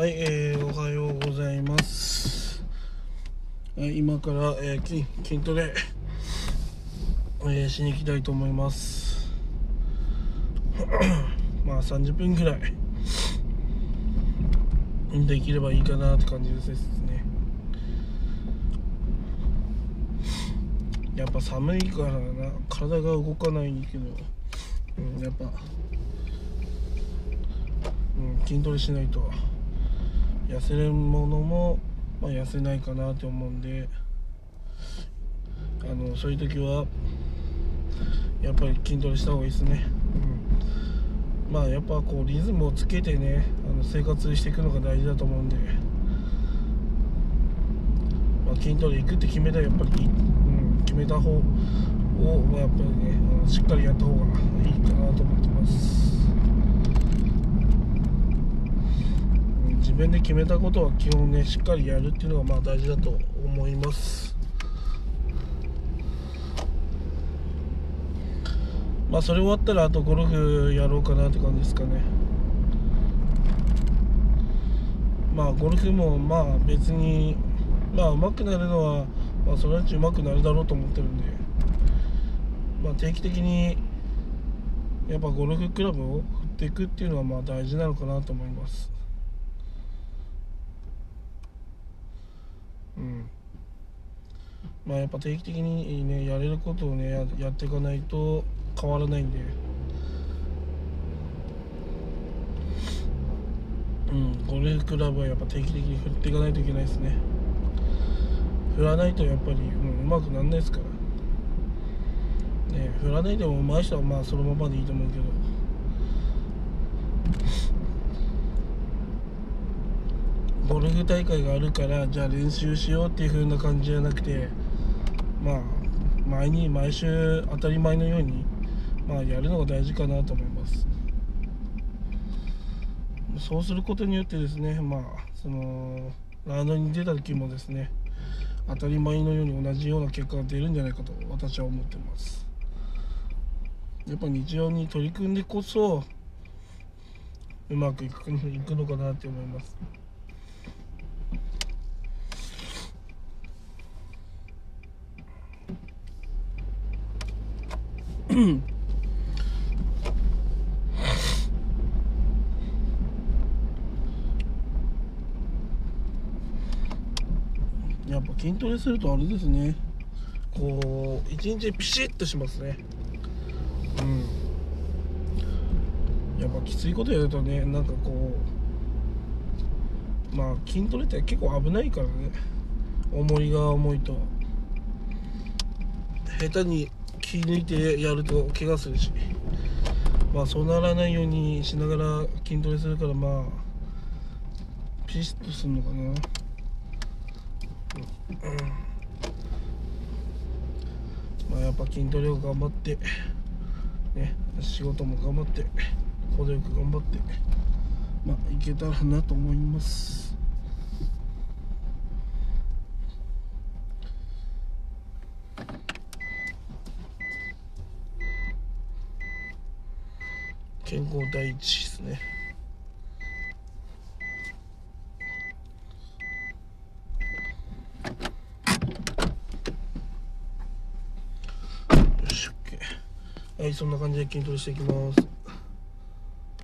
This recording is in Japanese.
はい、えー、おはようございます。はい、今から、えー筋筋トレ、えーしに行きたいと思います。まあ30分ぐらいできればいいかなって感じですね。やっぱ寒いからな体が動かないけど、うん、やっぱ、うん、筋トレしないと痩せるものも、まあ、痩せないかなって思うんであのそういう時はやっぱり筋トレした方がいいですね、うん、まあやっぱこうリズムをつけてねあの生活していくのが大事だと思うんで、まあ、筋トレ行くって決めたらやっぱり、うん、決めた方をまあやっぱりねあのしっかりやった方がいいかなと思ってますうん自分で決めたことは基本ねしっかりやるっていうのがまあ大事だと思います。まあそれ終わったらあとゴルフやろうかなって感じですかね。まあゴルフもまあ別にまあ上手くなるのはまあそのうち上手くなるだろうと思ってるんで。まあ定期的にやっぱゴルフクラブを振っていくっていうのはまあ大事なのかなと思います。うん。まあやっぱ定期的にねやれることをねややっていかないと変わらないんで。うん。ゴルフクラブはやっぱ定期的に振っていかないといけないですね。振らないとやっぱり、うん、うまくならないですから。ね振らないでも上手い人はまあそのままでいいと思うけど。ゴルフ大会があるからじゃあ練習しようっていう風な感じじゃなくてまあ毎に毎週当たり前のようにまあやるのが大事かなと思います。そうすることによってですねまあそのラウンドに出た時もですね当たり前のように同じような結果が出るんじゃないかと私は思ってます。やっぱ日常に取り組んでこそうまく いくのかなって思います。やっぱ筋トレするとあれですね。こう一日ピシッとしますね。うん。やっぱきついことやるとねなんかこうまあ筋トレって結構危ないからね。重りが重いと。下手に気抜いてやると怪我するし。まあそうならないようにしながら筋トレするからまあピシッとするのかな。まあやっぱ筋トレを頑張ってね仕事も頑張って程よく頑張ってまあいけたらなと思います。健康第一ですね。よし OK はいそんな感じで筋トレしていきます。